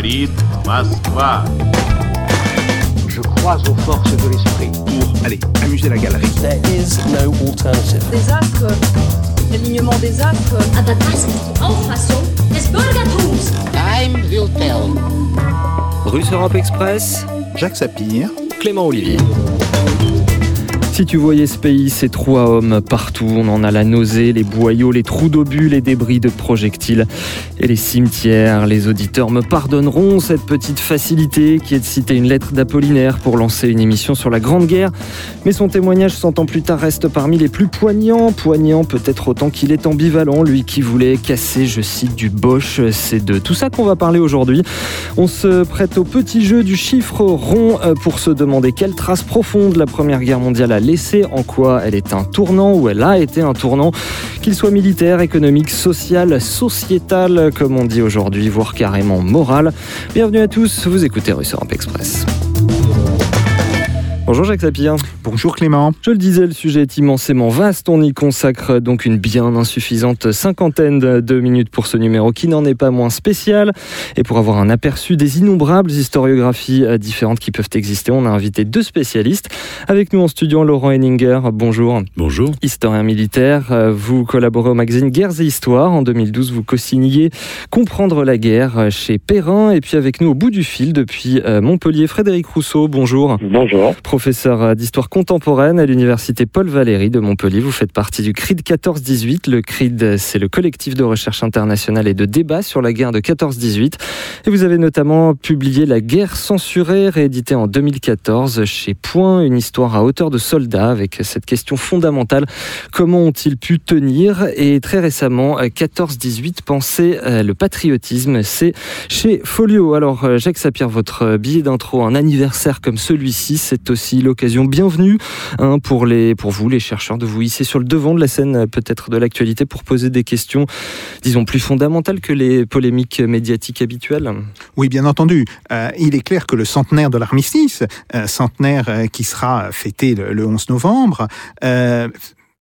говорит Москва. Je crois aux forces de l'esprit. Pour aller amuser la galerie. There is no alternative. Des astres, l'alignement des astres. Aber das ist die Auffassung des Bürgertums. Time will tell. Russe Europe Express, Jacques Sapir. Clément Olivier. Si tu voyais ce pays, ces trous à hommes partout, on en a la nausée, les boyaux, les trous d'obus, les débris de projectiles et les cimetières. Les auditeurs me pardonneront cette petite facilité qui est de citer une lettre d'Apollinaire pour lancer une émission sur la Grande Guerre. Mais son témoignage cent ans plus tard reste parmi les plus poignants. Poignant peut-être autant qu'il est ambivalent, lui qui voulait casser, je cite, du Bosch. C'est de tout ça qu'on va parler aujourd'hui. On se prête au petit jeu du chiffre rond euh, pour se demander quelle trace profonde la Première Guerre mondiale a laissé, en quoi elle est un tournant ou elle a été un tournant, qu'il soit militaire, économique, social, sociétal, comme on dit aujourd'hui, voire carrément moral. Bienvenue à tous, vous écoutez Russe Europe Express. Bonjour Jacques Sapir. Bonjour Clément. Je le disais, le sujet est immensément vaste. On y consacre donc une bien insuffisante cinquantaine de minutes pour ce numéro qui n'en est pas moins spécial. Et pour avoir un aperçu des innombrables historiographies euh, différentes qui peuvent exister, on a invité deux spécialistes. Avec nous en studio, Laurent Henninger. Bonjour. Bonjour. Historien militaire, euh, vous collaborez au magazine Guerres et Histoire. En 2012, vous co-signiez Comprendre la guerre chez Perrin. Et puis avec nous au bout du fil depuis euh, Montpellier, Frédéric Rousseau. Bonjour. Bonjour. Professeur d'histoire contemporaine à l'université Paul Valéry de Montpellier. Vous faites partie du CRID 14-18. Le CRID, c'est le collectif de recherche internationale et de débat sur la guerre de 14-18. Et vous avez notamment publié La guerre censurée, réédité en 2014 chez Point, une histoire à hauteur de soldats avec cette question fondamentale. Comment ont-ils pu tenir? Et très récemment, 14-18, penser euh, le patriotisme, c'est chez Folio. Alors, euh, Jacques Sapir, votre billet d'intro, un anniversaire comme celui-ci, c'est aussi l'occasion bienvenue hein, pour, les, pour vous, les chercheurs, de vous hisser sur le devant de la scène, euh, peut-être de l'actualité, pour poser des questions, disons, plus fondamentales que les polémiques médiatiques habituelles. Oui, bien entendu. Euh, il est clair que le centenaire de l'armistice, euh, centenaire qui sera fêté le, le 11 novembre,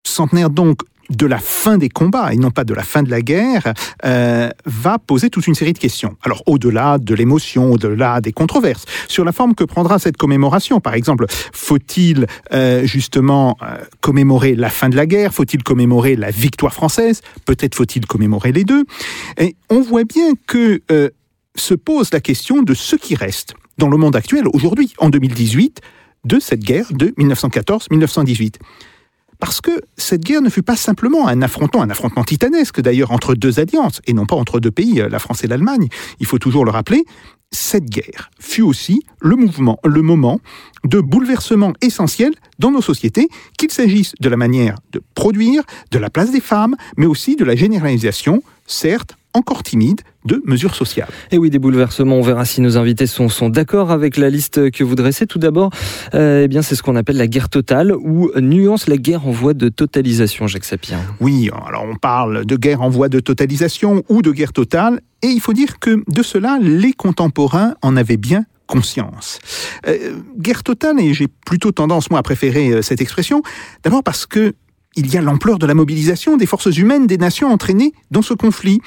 centenaire donc de la fin des combats et non pas de la fin de la guerre, euh, va poser toute une série de questions. Alors au-delà de l'émotion, au-delà des controverses, sur la forme que prendra cette commémoration. Par exemple, faut-il euh, justement euh, commémorer la fin de la guerre? Faut-il commémorer la victoire française? Peut-être faut-il commémorer les deux? Et on voit bien que euh, se pose la question de ce qui reste dans le monde actuel aujourd'hui, en 2018, de cette guerre de 1914-1918. Parce que cette guerre ne fut pas simplement un affrontement, un affrontement titanesque d'ailleurs entre deux alliances, et non pas entre deux pays, la France et l'Allemagne, il faut toujours le rappeler, cette guerre fut aussi le mouvement, le moment de bouleversement essentiel dans nos sociétés, qu'il s'agisse de la manière de produire, de la place des femmes, mais aussi de la généralisation, certes encore timide, de mesures sociales. Et oui, des bouleversements, on verra si nos invités sont, sont d'accord avec la liste que vous dressez. Tout d'abord, euh, eh bien, c'est ce qu'on appelle la guerre totale, ou nuance la guerre en voie de totalisation, Jacques Sapir. Oui, alors on parle de guerre en voie de totalisation ou de guerre totale, et il faut dire que de cela, les contemporains en avaient bien conscience. Euh, guerre totale, et j'ai plutôt tendance, moi, à préférer euh, cette expression, d'abord parce que il y a l'ampleur de la mobilisation des forces humaines des nations entraînées dans ce conflit.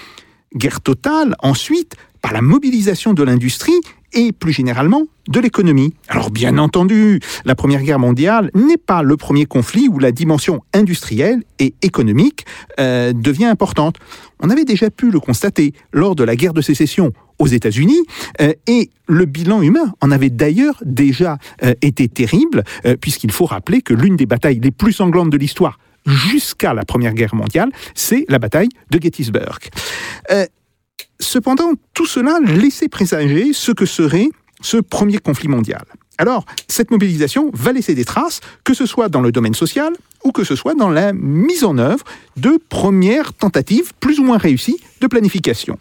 Guerre totale, ensuite, par la mobilisation de l'industrie et plus généralement de l'économie. Alors bien entendu, la Première Guerre mondiale n'est pas le premier conflit où la dimension industrielle et économique euh, devient importante. On avait déjà pu le constater lors de la guerre de sécession aux États-Unis, euh, et le bilan humain en avait d'ailleurs déjà euh, été terrible, puisqu'il faut rappeler que l'une des batailles les plus sanglantes de l'histoire jusqu'à la Première Guerre mondiale, c'est la bataille de Gettysburg. Euh, cependant, tout cela laissait présager ce que serait ce premier conflit mondial. Alors, cette mobilisation va laisser des traces, que ce soit dans le domaine social ou que ce soit dans la mise en œuvre de premières tentatives plus ou moins réussies de planification.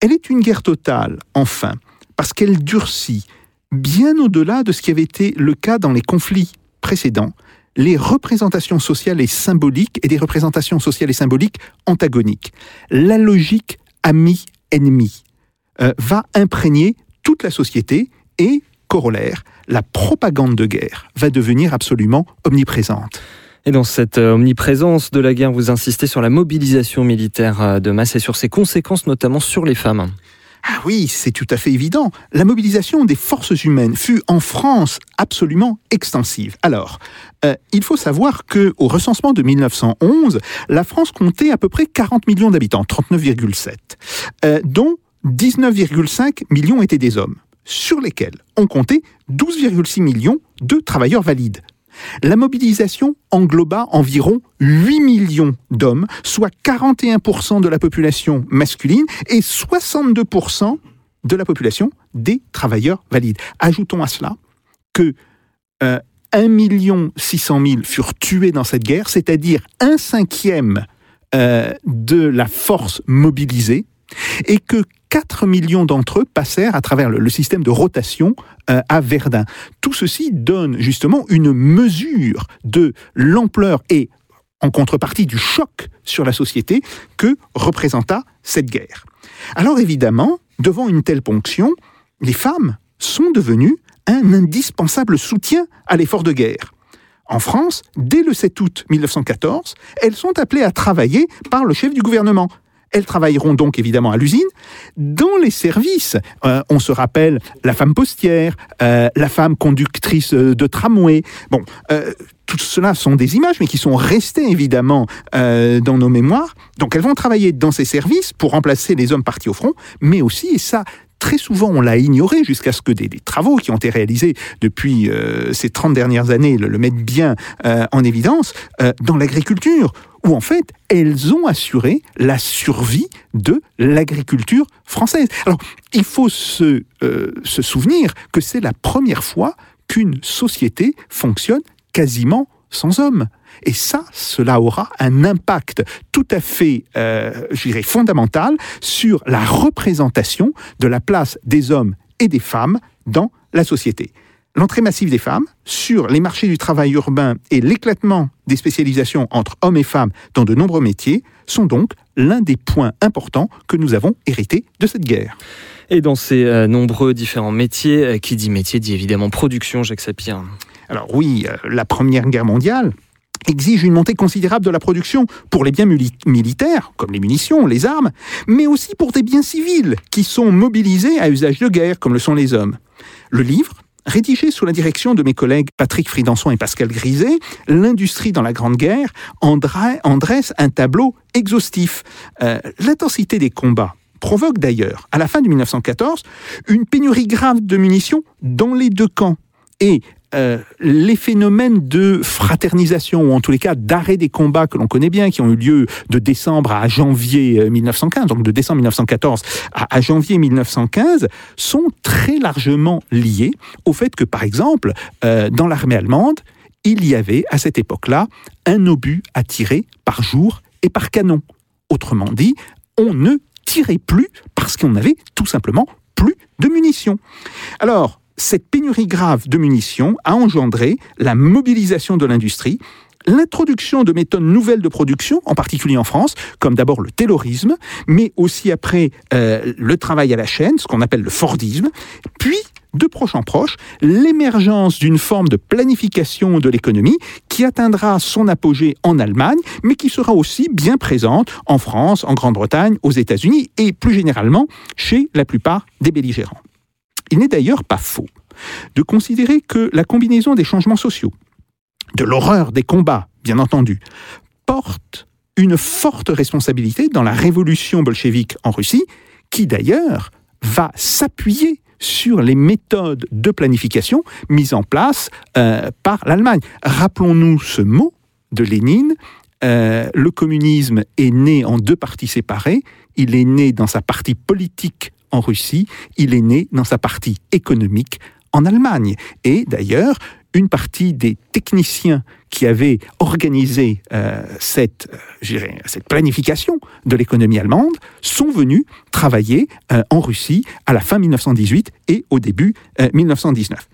Elle est une guerre totale, enfin, parce qu'elle durcit bien au-delà de ce qui avait été le cas dans les conflits précédents, les représentations sociales et symboliques et des représentations sociales et symboliques antagoniques. La logique ami-ennemi euh, va imprégner toute la société et, corollaire, la propagande de guerre va devenir absolument omniprésente. Et dans cette euh, omniprésence de la guerre, vous insistez sur la mobilisation militaire euh, de masse et sur ses conséquences, notamment sur les femmes. Ah oui, c'est tout à fait évident. La mobilisation des forces humaines fut en France absolument extensive. Alors, euh, il faut savoir que au recensement de 1911, la France comptait à peu près 40 millions d'habitants, 39,7, euh, dont 19,5 millions étaient des hommes, sur lesquels on comptait 12,6 millions de travailleurs valides. La mobilisation engloba environ 8 millions d'hommes, soit 41% de la population masculine et 62% de la population des travailleurs valides. Ajoutons à cela que euh, 1 600 000 furent tués dans cette guerre, c'est-à-dire un cinquième euh, de la force mobilisée, et que 4 millions d'entre eux passèrent à travers le, système de rotation euh, à Verdun. Tout ceci donne justement une mesure de l'ampleur et en contrepartie du choc sur la société que représenta cette guerre. Alors évidemment, devant une telle ponction, les femmes sont devenues un indispensable soutien à l'effort de guerre. En France, dès le 7 août 1914, elles sont appelées à travailler par le chef du gouvernement. Elles travailleront donc évidemment à l'usine, dans les services. Euh, on se rappelle la femme postière, euh, la femme conductrice euh, de tramway. Bon, tout cela sont des images, mais qui sont restées évidemment dans nos mémoires. Donc elles vont travailler dans ces services pour remplacer les hommes partis au front, mais aussi, et ça très souvent on l'a ignoré jusqu'à ce que des, travaux qui ont été réalisés depuis ces 30 dernières années le, mettent bien en évidence, dans l'agriculture, où en fait elles ont assuré la survie de l'agriculture française. Alors il faut se, euh, se souvenir que c'est la première fois qu'une société fonctionne quasiment sans hommes. Et ça, cela aura un impact tout à fait, euh, fondamental sur la représentation de la place des hommes et des femmes dans la société. L'entrée massive des femmes sur les marchés du travail urbain et l'éclatement des spécialisations entre hommes et femmes dans de nombreux métiers sont donc l'un des points importants que nous avons hérité de cette guerre. Et dans ces euh, nombreux différents métiers, euh, qui dit métier dit évidemment production, Jacques Sapir. Alors oui, euh, la Première Guerre mondiale exige une montée considérable de la production pour les biens militaires, comme les munitions, les armes, mais aussi pour des biens civils qui sont mobilisés à usage de guerre, comme le sont les hommes. Le livre, rédigé sous la direction de mes collègues Patrick Fridanson et Pascal Griset, L'industrie dans la Grande Guerre en, dresse un tableau exhaustif. Euh, L'intensité des combats provoque d'ailleurs, à la fin de 1914, une pénurie grave de munitions dans les deux camps. Euh, les phénomènes de fraternisation, ou en tous les cas d'arrêt des combats que l'on connaît bien, qui ont eu lieu de décembre à janvier 1915, donc de décembre 1914 à, à, janvier 1915, sont très largement liés au fait que, par exemple, euh, dans l'armée allemande, il y avait à cette époque-là un obus à tirer par jour et par canon. Autrement dit, on ne tirait plus parce qu'on n'avait tout simplement plus de munitions. Alors, cette pénurie grave de munitions a engendré la mobilisation de l'industrie, l'introduction de méthodes nouvelles de production, en particulier en France, comme d'abord le taylorisme, mais aussi après euh, le travail à la chaîne, ce qu'on appelle le Fordisme, puis de proche en proche, l'émergence d'une forme de planification de l'économie qui atteindra son apogée en Allemagne, mais qui sera aussi bien présente en France, en Grande-Bretagne, aux États-Unis et plus généralement chez la plupart des belligérants. Il n'est d'ailleurs pas faux de considérer que la combinaison des changements sociaux, de l'horreur des combats, bien entendu, porte une forte responsabilité dans la révolution bolchevique en Russie, qui d'ailleurs va s'appuyer sur les méthodes de planification mises en place euh, par l'Allemagne. Rappelons-nous ce mot de Lénine, euh, le communisme est né en deux parties séparées, il est né dans sa partie politique en Russie, il est né dans sa partie économique en Allemagne. Et d'ailleurs, une partie des techniciens qui avaient organisé euh, cette, euh, cette planification de l'économie allemande sont venus travailler euh, en Russie à la fin 1918 et au début 1919.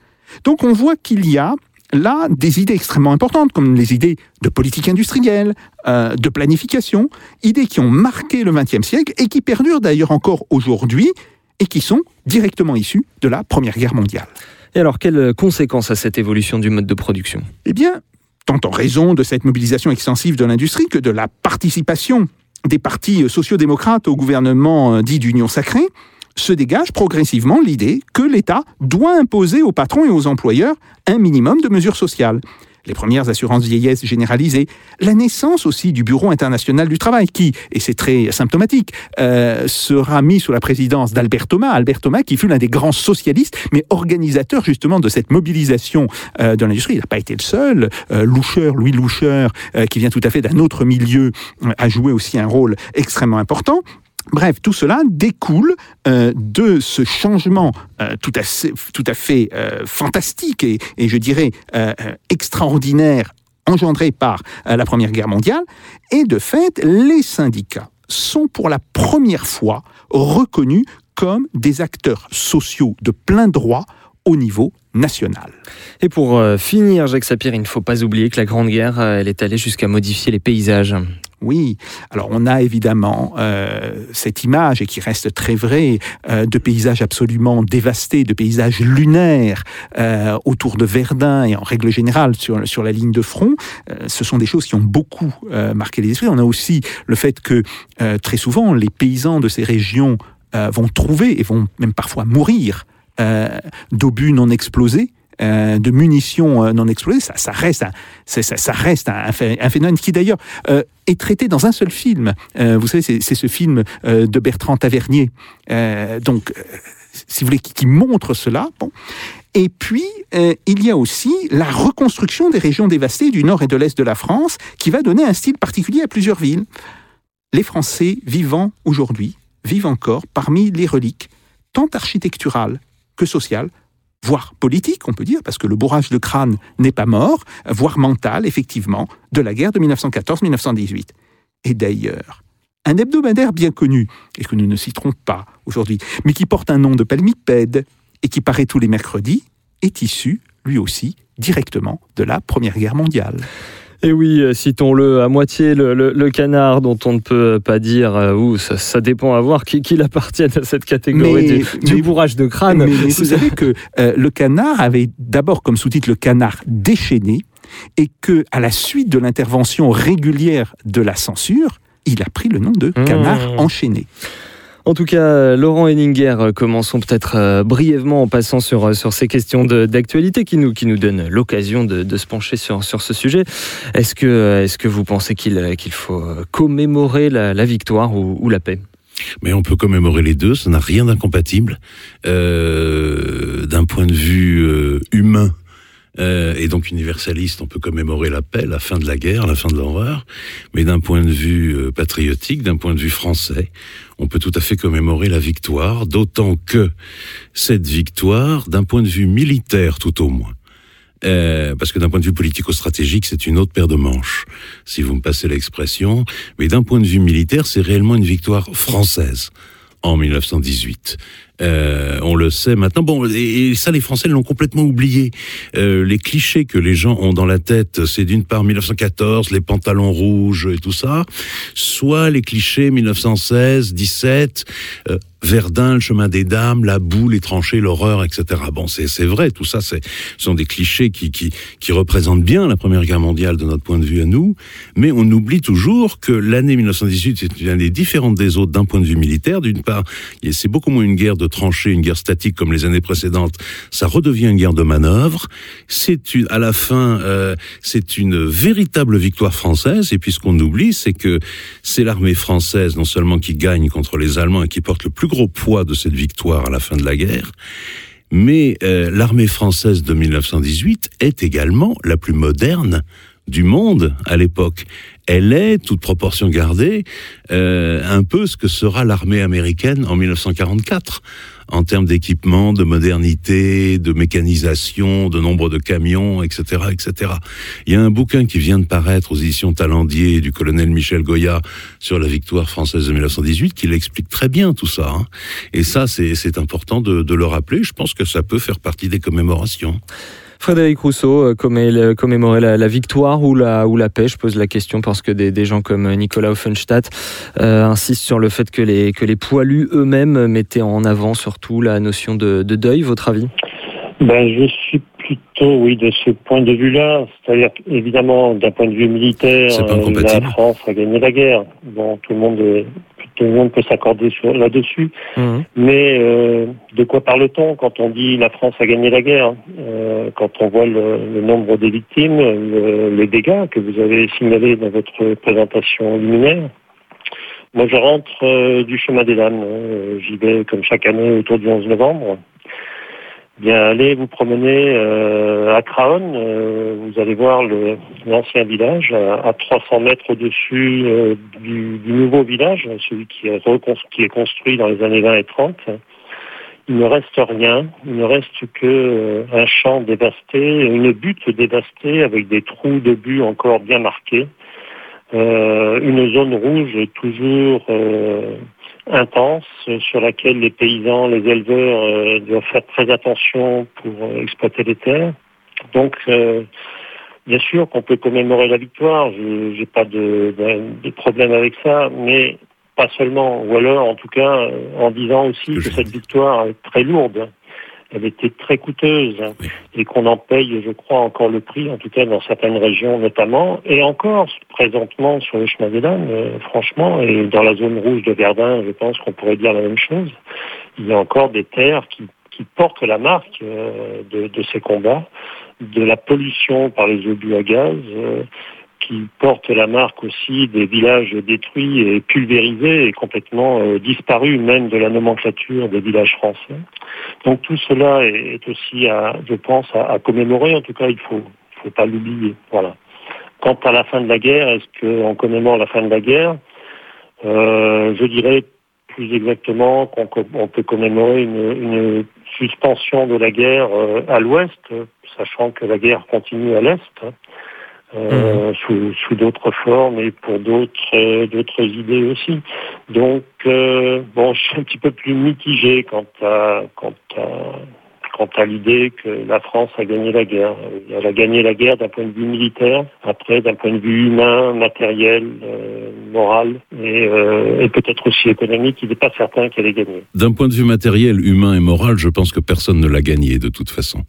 Donc on voit qu'il y a là des idées extrêmement importantes, comme les idées de politique industrielle, euh, de planification, idées qui ont marqué le XXe siècle et qui perdurent d'ailleurs encore aujourd'hui et qui sont directement issues de la Première Guerre mondiale. Et alors, quelles conséquences a cette évolution du mode de production? Eh bien, tant en raison de cette mobilisation extensive de l'industrie que de la participation des partis sociaux-démocrates au gouvernement dit d'union sacrée, se dégage progressivement l'idée que l'État doit imposer aux patrons et aux employeurs un minimum de mesures sociales les premières assurances vieillesse généralisées, la naissance aussi du Bureau international du travail, qui, et c'est très symptomatique, euh, sera mis sous la présidence d'Albert Thomas, Albert Thomas qui fut l'un des grands socialistes, mais organisateur justement de cette mobilisation euh, de l'industrie. Il n'a pas été le seul. Euh, Loucher, Louis Loucher, euh, qui vient tout à fait d'un autre milieu, a joué aussi un rôle extrêmement important. Bref, tout cela découle euh, de ce changement euh, tout, à, fait euh, fantastique et, et, je dirais extraordinaire engendré par la Première Guerre mondiale. Et de fait, les syndicats sont pour la première fois reconnus comme des acteurs sociaux de plein droit au niveau national. Et pour finir, Jacques Sapir, il ne faut pas oublier que la Grande Guerre, elle est allée jusqu'à modifier les paysages. Oui, alors on a évidemment euh, cette image, et qui reste très vraie, euh, de paysages absolument dévastés, de paysages lunaires euh, autour de Verdun et en règle générale sur, sur la ligne de front. Euh, ce sont des choses qui ont beaucoup euh, marqué les esprits. On a aussi le fait que euh, très souvent les paysans de ces régions vont trouver et vont même parfois mourir d'obus non explosés euh, de munitions euh, non explosées, ça, reste, un, ça, reste un, phénomène qui d'ailleurs euh, est traité dans un seul film. Vous savez, c'est ce film de Bertrand Tavernier, donc, si vous voulez, qui, montre cela. Et puis, il y a aussi la reconstruction des régions dévastées du nord et de l'est de la France, qui va donner un style particulier à plusieurs villes. Les Français vivant aujourd'hui vivent encore parmi les reliques, tant architecturales que sociales, voire politique, on peut dire, parce que le bourrage de crâne n'est pas mort, voire mental, effectivement, de la guerre de 1914-1918. Et d'ailleurs, un hebdomadaire bien connu, et que nous ne citerons pas aujourd'hui, mais qui porte un nom de palmipède et qui paraît tous les mercredis, est issu, lui aussi, directement de la Première Guerre mondiale. Et oui, citons-le à moitié, le, le, le, canard dont on ne peut pas dire, euh, ou ça, ça, dépend à voir qu'il qui appartienne à cette catégorie mais, du, du mais, bourrage de crâne. Mais, mais vous savez que euh, le canard avait d'abord comme sous-titre le canard déchaîné, et que à la suite de l'intervention régulière de la censure, il a pris le nom de canard mmh. enchaîné. En tout cas, Laurent Henninger, euh, commençons peut-être euh, brièvement en passant sur, euh, ces questions d'actualité qui nous, qui donnent l'occasion de, se pencher sur, ce sujet. Est-ce que, vous pensez qu'il faut commémorer la, victoire ou, la paix mais on peut commémorer les deux, ça n'a rien d'incompatible. Euh, D'un point de vue euh, humain, euh, et donc universaliste, on peut commémorer la paix, la fin de la guerre, la fin de l'horreur, mais d'un point de vue euh, patriotique, d'un point de vue français, on peut tout à fait commémorer la victoire, d'autant que cette victoire, d'un point de vue militaire tout au moins, euh, parce que d'un point de vue politico-stratégique, c'est une autre paire de manches, si vous me passez l'expression, mais d'un point de vue militaire, c'est réellement une victoire française en 1918. Euh, on le sait maintenant. Bon, et, ça, les Français l'ont complètement oublié. Euh, les clichés que les gens ont dans la tête, c'est d'une part 1914, les pantalons rouges et tout ça, soit les clichés 1916, 17, euh, Verdun, le chemin des dames, la boue, les tranchées, l'horreur, etc. Bon, c'est vrai, tout ça, ce sont des clichés qui, qui, qui représentent bien la Première Guerre mondiale de notre point de vue à nous, mais on oublie toujours que l'année 1918 c'est une année différente des autres d'un point de vue militaire. D'une part, c'est beaucoup moins une guerre de tranchées, une guerre statique comme les années précédentes. Ça redevient une guerre de manœuvre. C'est à la fin, euh, c'est une véritable victoire française. Et puis ce qu'on oublie, c'est que c'est l'armée française non seulement qui gagne contre les Allemands et qui porte le plus gros poids de cette victoire à la fin de la guerre, mais euh, l'armée française de 1918 est également la plus moderne du monde à l'époque. Elle est, toute proportion gardée, euh, un peu ce que sera l'armée américaine en 1944 en termes d'équipement, de modernité, de mécanisation, de nombre de camions, etc., etc. Il y a un bouquin qui vient de paraître aux éditions Talendier du colonel Michel Goya sur la victoire française de 1918 qui l'explique très bien tout ça. Hein. Et ça, c'est important de le rappeler. Je pense que ça peut faire partie des commémorations. Frédéric Rousseau, commémorer la, la, victoire ou la, ou la paix Je pose la question parce que des, des gens comme Nicolas Offenstadt euh, insistent sur le fait que les, que les poilus eux-mêmes mettaient en avant surtout la notion de, de deuil. Votre avis? Ben, Je suis plutôt, oui, de ce point de vue-là. C'est-à-dire évidemment, d'un point de vue militaire, euh, la France a gagné la guerre. Bon, tout le monde est tout le monde peut s'accorder là-dessus. Mhm. Mais euh, de quoi parle-t-on quand on dit la France a gagné la guerre? Euh, Quand on voit le, le nombre des victimes, le- les dégâts que vous avez signalés dans votre présentation liminaire. Moi, je rentre euh, du chemin des dames. J'y vais comme chaque année autour du 11 novembre. Bien, allez vous promener euh, à Craonne. euh, vous allez voir l'ancien village à, à 300 mètres au-dessus euh, du, du nouveau village, celui qui est, qui est construit dans les années 20 et 30. Il ne reste rien. Il ne reste que euh, un champ dévasté, une butte dévastée avec des trous de but encore bien marqués. Euh, une zone rouge toujours euh, intense euh, sur laquelle les paysans, les éleveurs euh, doivent faire très attention pour euh, exploiter les terres. Donc, euh, bien sûr qu'on peut commémorer la victoire, je n'ai pas de, de, de problème avec ça, mais pas seulement, ou alors en tout cas euh, en disant aussi que cette victoire est très lourde. Elle était très coûteuse et qu'on en paye, je crois, encore le prix, en tout cas dans certaines régions notamment, et encore présentement sur le chemin des dames, euh, franchement, et dans la zone rouge de Verdun, je pense qu'on pourrait dire la même chose. Il y a encore des terres qui, qui portent la marque euh, de, de ces combats, de la pollution par les obus à gaz, euh, qui portent la marque aussi des villages détruits et pulvérisés et complètement euh, disparus, même de la nomenclature des villages français. Donc tout cela est, aussi, à, je pense, à, commémorer. En tout cas, il faut, faut pas l'oublier. Voilà. Quant à la fin de la guerre, est-ce qu'on commémore la fin de la guerre? Euh, Je dirais plus exactement qu'on peut commémorer une, une suspension de la guerre euh, à l'ouest, sachant que la guerre continue à l'est. Euh, sous, sous d'autres formes et pour d'autres euh, d'autres idées aussi. Donc euh, bon, je suis un petit peu plus mitigé quant à quant à quant à l'idée que la France a gagné la guerre. Elle a gagné la guerre d'un point de vue militaire, après d'un point de vue humain, matériel, euh, moral et, euh, et peut-être aussi économique. Il n'est pas certain qu'elle ait gagné. D'un point de vue matériel, humain et moral, je pense que personne ne l'a gagné de toute façon.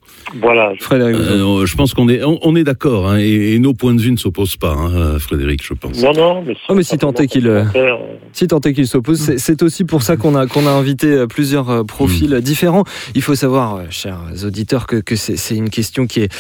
Voilà. Frédéric, Euh, je pense qu'on est, on, on est d'accord, hein, et, et nos points de vue ne s'opposent pas, hein, Frédéric, je pense. Non, non, mais, Oh, mais si tant est qu'il, euh, Si tant est qu'il s'oppose, c'est- aussi pour ça qu'on a, qu'on a invité euh, plusieurs euh, profils différents. Il faut savoir, euh, chers auditeurs, que, c'est une question qui est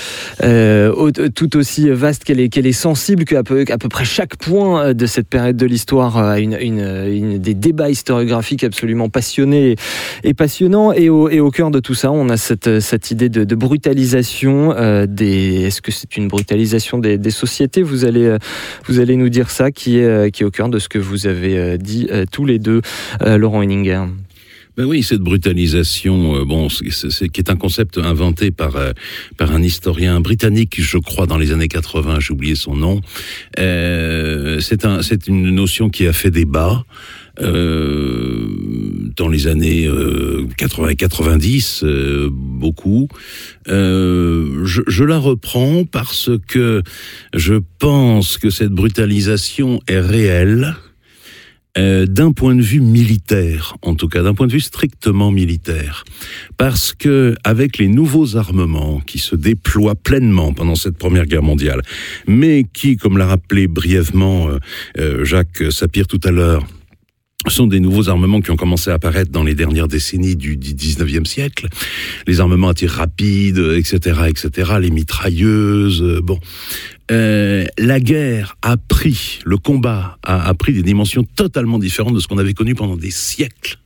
euh, au- tout aussi vaste qu'elle est, sensible, qu'à peu, près chaque point euh, de cette période de l'histoire a des débats historiographiques absolument passionnés et, passionnants. Et au, cœur de tout ça, on a cette, idée de, brutalisation euh, des. Est-ce que c'est une brutalisation des, sociétés? Vous allez, euh, nous dire ça, qui est, euh, qui est au cœur de ce que vous avez euh, dit euh, tous les deux, euh, Laurent Henninger. Oui, cette brutalisation, euh, bon, c'est, qui est un concept inventé par euh, par un historien britannique, je crois, dans les années 80. J'ai oublié son nom. Euh, c'est un, c'est une notion qui a fait débat. Euh, dans les années euh, 80 et 90, euh, beaucoup. Je, je la reprends parce que je pense que cette brutalisation est réelle. Euh, d'un point de vue militaire, en tout cas d'un point de vue strictement militaire, parce que avec les nouveaux armements qui se déploient pleinement pendant cette Première Guerre mondiale, mais qui, comme l'a rappelé brièvement euh, euh, Jacques Sapir tout à l'heure, sont des nouveaux armements qui ont commencé à apparaître dans les dernières décennies du, du 19e siècle. Les armements à tir rapide, etc., etc., les mitrailleuses, euh, bon. Euh, la guerre a pris, le combat a, a pris des dimensions totalement différentes de ce qu'on avait connu pendant des siècles.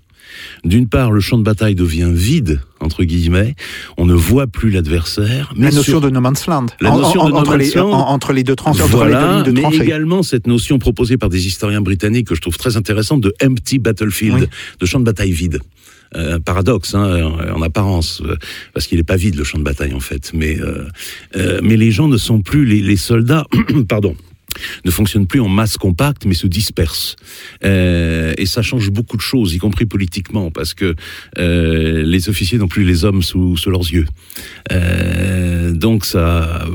D'une part, le champ de bataille devient vide, entre guillemets, on ne voit plus l'adversaire. La mais notion sur- de no man's land. La notion en- de no entre, man's les, land. en- entre les deux tranchées, entre les deux Voilà, de mais tranchées. également cette notion proposée par des historiens britanniques que je trouve très intéressante de empty battlefield, Oui. de champ de bataille vide. Euh, paradoxe hein, en, en apparence, euh, parce qu'il n'est pas vide le champ de bataille en fait. Mais, euh, euh, mais les gens ne sont plus, les, les soldats, pardon, ne fonctionnent plus en masse compacte, mais se dispersent. Euh, et ça change beaucoup de choses, y compris politiquement, parce que euh, les officiers n'ont plus les hommes sous, sous leurs yeux. Euh, donc ça,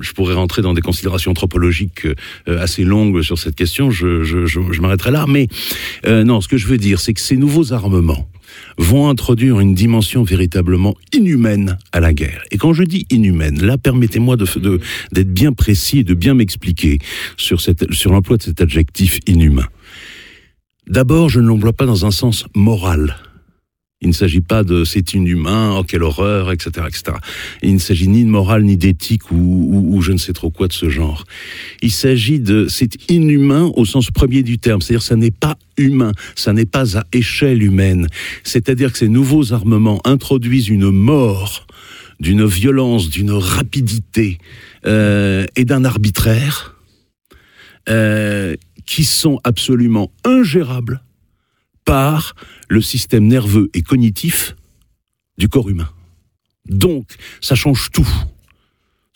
je pourrais rentrer dans des considérations anthropologiques euh, assez longues sur cette question. Je, je, je, je m'arrêterai là. Mais euh, non, ce que je veux dire, c'est que ces nouveaux armements vont introduire une dimension véritablement inhumaine à la guerre. Et quand je dis inhumaine, là, permettez-moi d'être bien précis et de bien m'expliquer sur l'emploi de cet adjectif inhumain. D'abord, je ne l'emploie pas dans un sens moral. Il ne s'agit pas de c'est inhumain, oh quelle horreur, etc., etc. Il ne s'agit ni de morale, ni d'éthique ou, ou, ou, je ne sais trop quoi de ce genre. Il s'agit de c'est inhumain au sens premier du terme, c'est-à-dire ça n'est pas humain, ça n'est pas à échelle humaine. C'est-à-dire que ces nouveaux armements introduisent une mort d'une violence, d'une rapidité euh, et d'un arbitraire euh, qui sont absolument ingérables par le système nerveux et cognitif du corps humain. Donc, ça change tout.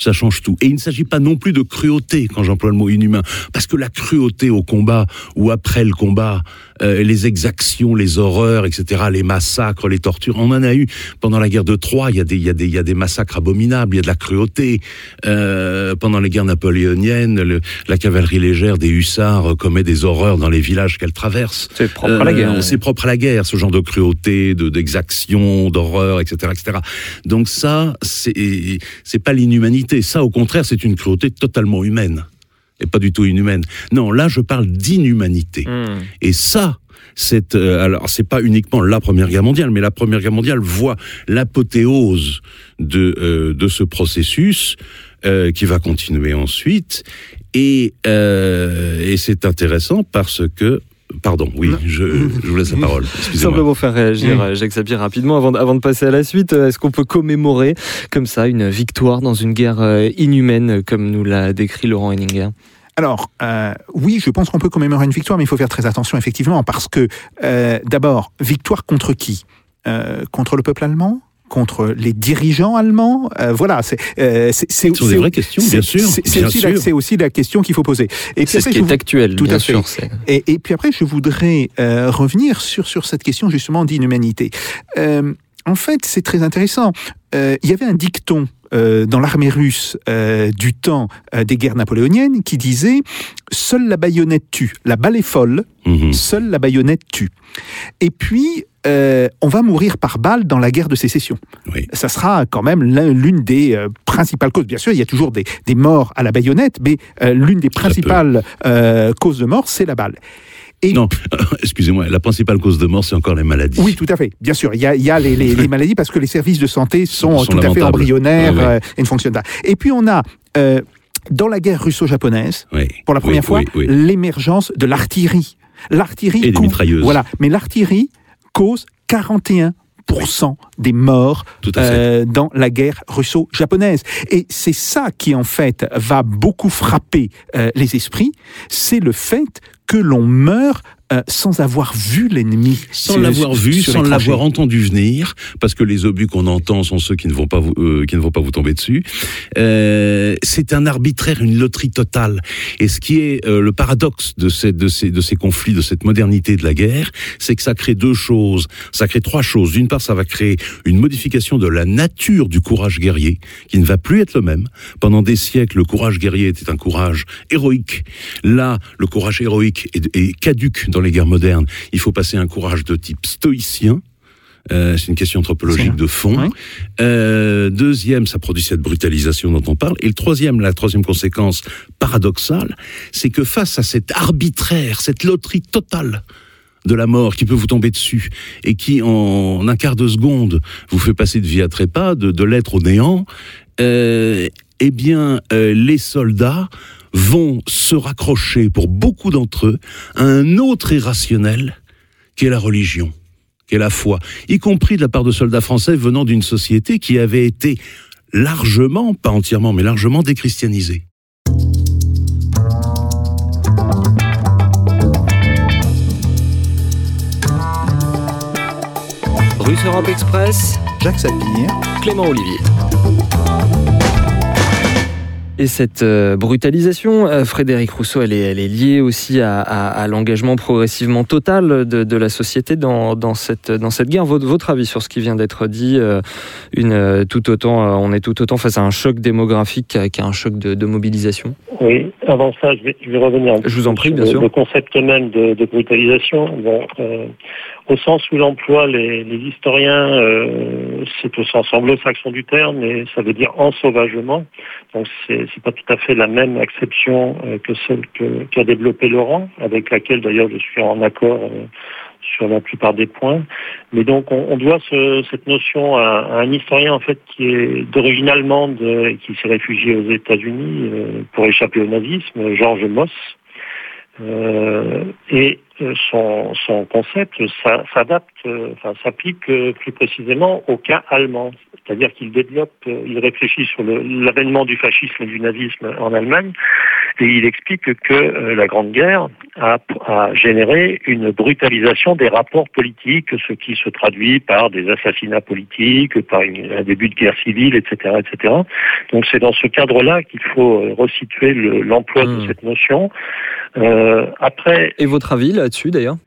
Ça change tout. Et il ne s'agit pas non plus de cruauté quand j'emploie le mot inhumain, parce que la cruauté au combat ou après le combat, euh, les exactions, les horreurs, etc., les massacres, les tortures, on en a eu pendant la guerre de Troie. Il y a des, il y a des, il y a des massacres abominables, il y a de la cruauté. Euh, pendant les guerres napoléoniennes, le, la cavalerie légère des hussards commet des horreurs dans les villages qu'elle traverse. C'est propre à la guerre. Euh, c'est propre à la guerre, ce genre de cruauté, de d'exaction, d'horreur, etc., etc. Donc ça, c'est c'est pas l'inhumanité. Ça, au contraire, c'est une cruauté totalement humaine et pas du tout inhumaine. Non, là, je parle d'inhumanité. Hmm. Et ça, c'est euh, alors c'est pas uniquement la Première Guerre mondiale, mais la Première Guerre mondiale voit l'apothéose de euh, de ce processus euh, qui va continuer ensuite. Et, euh, et c'est intéressant parce que Pardon, oui, je, je vous laisse la parole. Simplement faire réagir euh, Jacques Sapir rapidement avant, de- avant de passer à la suite. euh, Est-ce qu'on peut commémorer comme ça une victoire dans une guerre euh, inhumaine comme nous l'a décrit Laurent Henninger? Alors, euh, oui, je pense qu'on peut commémorer une victoire, mais il faut faire très attention, effectivement, parce que, euh, d'abord, victoire contre qui? Euh, Contre le peuple allemand? Contre les dirigeants allemands, Euh, voilà, c'est euh, c'est des vraies questions, bien sûr, C'est aussi, la- sûr. c'est aussi la question qu'il faut poser. Et C'est ce qui est actuel, Tout bien à fait. sûr. c'est- Et, et puis après, je voudrais euh, revenir sur, sur cette question justement d'inhumanité. En fait, c'est très intéressant. Il y avait un dicton euh, dans l'armée russe euh, du temps euh, des guerres napoléoniennes qui disait « Seule la baïonnette tue. La balle est folle, Mhm. seule la baïonnette tue. » Et puis, euh, on va mourir par balle dans la guerre de sécession Oui. ça sera quand même l'un- l'une des euh, principales causes. Bien sûr, il y a toujours des, des morts à la baïonnette, mais euh, l'une des principales causes de mort, c'est la balle. Et Non, excusez-moi, la principale cause de mort, c'est encore les maladies. oui, tout à fait. Bien sûr, il y a, il y a les, les- les maladies parce que les services de santé sont, Sont tout à fait embryonnaires et ne fonctionnent pas. Et puis on a dans la guerre russo-japonaise, Oui. pour la première Oui, fois, oui, l'émergence de l'artillerie. L'artillerie Et des mitrailleuses. Voilà, mais l'artillerie cause 41% des morts euh, dans la guerre russo-japonaise. Et c'est ça qui, en fait, va beaucoup frapper euh, les esprits, c'est le fait que l'on meurt euh, sans avoir vu l'ennemi. Sans l'avoir vu, sans l'avoir entendu venir, parce que les obus qu'on entend sont ceux qui ne vont pas vous, euh, qui ne vont pas vous tomber dessus. Euh, c'est un arbitraire, une loterie totale. Et ce qui est euh, le paradoxe de ces, de ces, de ces conflits, de cette modernité de la guerre, c'est que ça crée deux choses. Ça crée trois choses. D'une part, ça va créer une modification de la nature du courage guerrier, qui ne va plus être le même. Pendant des siècles, le courage guerrier était un courage héroïque. Là, le courage héroïque est, est caduque dans les guerres modernes. Il faut passer un courage de type stoïcien. Euh, c'est une question anthropologique de fond. Euh, deuxième, ça produit cette brutalisation dont on parle. Et le troisième, la troisième conséquence paradoxale, c'est que face à cet arbitraire, cette loterie totale de la mort qui peut vous tomber dessus et qui, en un quart de seconde, vous fait passer de vie à trépas, de, de l'être au néant, euh, eh bien, les soldats vont se raccrocher, pour beaucoup d'entre eux, à un autre irrationnel qu'est la religion, qu'est la foi, y compris de la part de soldats français venant d'une société qui avait été largement, pas entièrement, mais largement déchristianisée. Russe Europe Express, Jacques Sapir. Clément Olivier. Et cette euh, brutalisation, euh, Frédéric Rousseau, elle est, elle est liée aussi à, à- à l'engagement progressivement total de, de la société dans, dans, cette, dans cette guerre. Votre, votre avis sur ce qui vient d'être dit, euh, une, tout autant, on est tout autant face à un choc démographique qu'à un choc de, de mobilisation? Oui, avant ça, je vais, je vais revenir un Je vous en prie, bien le, sûr. le concept même de, de brutalisation. Bon, euh, au sens où l'emploi les, les historiens euh, c'est au sens anglo-saxon du terme, et ça veut dire ensauvagement. Donc c'est pas tout à fait la même acception euh, que celle qu'a développée Laurent, avec laquelle d'ailleurs je suis en accord euh, sur la plupart des points. Mais donc on, on doit ce- cette notion à, à un historien en fait qui est d'origine allemande euh, et qui s'est réfugié aux États-Unis pour échapper au nazisme, Georges Moss. Euh, et son, son concept s'adapte, enfin s'applique euh, plus précisément au cas allemand. C'est-à-dire qu'il développe, euh, il réfléchit sur l'avènement du fascisme et du nazisme en Allemagne, et il explique que euh, la Grande Guerre a, a généré une brutalisation des rapports politiques, ce qui se traduit par des assassinats politiques, par une- un début de guerre civile, etc., etc. Donc c'est dans ce cadre-là qu'il faut resituer le- l'emploi de Hmm. cette notion. Euh, après, Et votre avis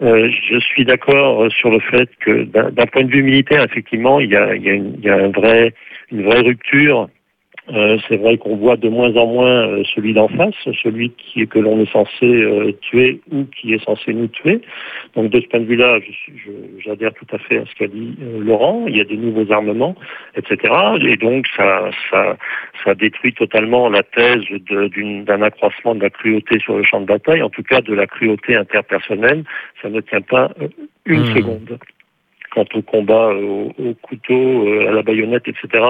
euh, je suis d'accord euh, sur le fait que d'un point de vue militaire, effectivement, il y a, une vraie rupture. Euh, c'est vrai qu'on voit de moins en moins euh, celui d'en face, celui qui que l'on est censé euh, tuer ou qui est censé nous tuer. Donc de ce point de vue-là, j'adhère tout à fait à ce qu'a dit euh, Laurent. Il y a de nouveaux armements, etc. Et donc ça, ça, ça détruit totalement la thèse d'un accroissement de la cruauté sur le champ de bataille, en tout cas de la cruauté interpersonnelle. Ça ne tient pas euh, une Hmm. seconde. Quant au combat euh, au, au couteau, euh, à la baïonnette, etc.,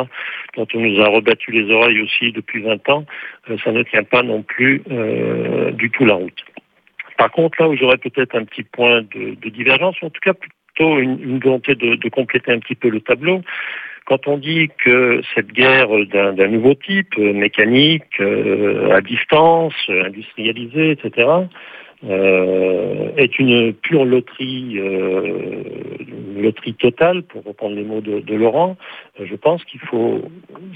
dont on nous a rebattu les oreilles aussi depuis 20 ans, euh, ça ne tient pas non plus euh, du tout la route. Par contre, là où j'aurais peut-être un petit point de, divergence, en tout cas plutôt une, volonté de, compléter un petit peu le tableau, quand on dit que cette guerre d'un nouveau type, euh, mécanique, euh, à distance, euh, industrialisée, etc., euh, est une pure loterie, euh, une loterie totale, pour reprendre les mots de, de Laurent, euh, je pense qu'il faut,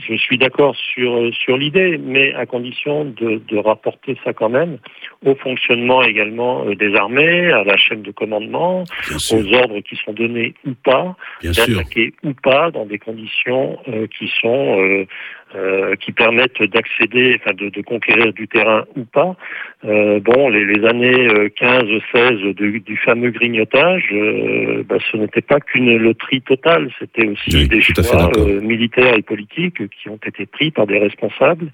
je suis d'accord sur, sur l'idée, mais à condition de, de rapporter ça quand même au fonctionnement également euh, des armées, à la chaîne de commandement, aux ordres qui sont donnés ou pas, d'attaquer ou pas dans des conditions euh, qui sont euh, qui permettent d'accéder, enfin de, de conquérir du terrain ou pas. Euh, bon, les, les années euh, 15-16 du, du fameux grignotage, euh, bah, ce n'était pas qu'une loterie totale, c'était aussi Oui, des choix euh, militaires et politiques qui ont été pris par des responsables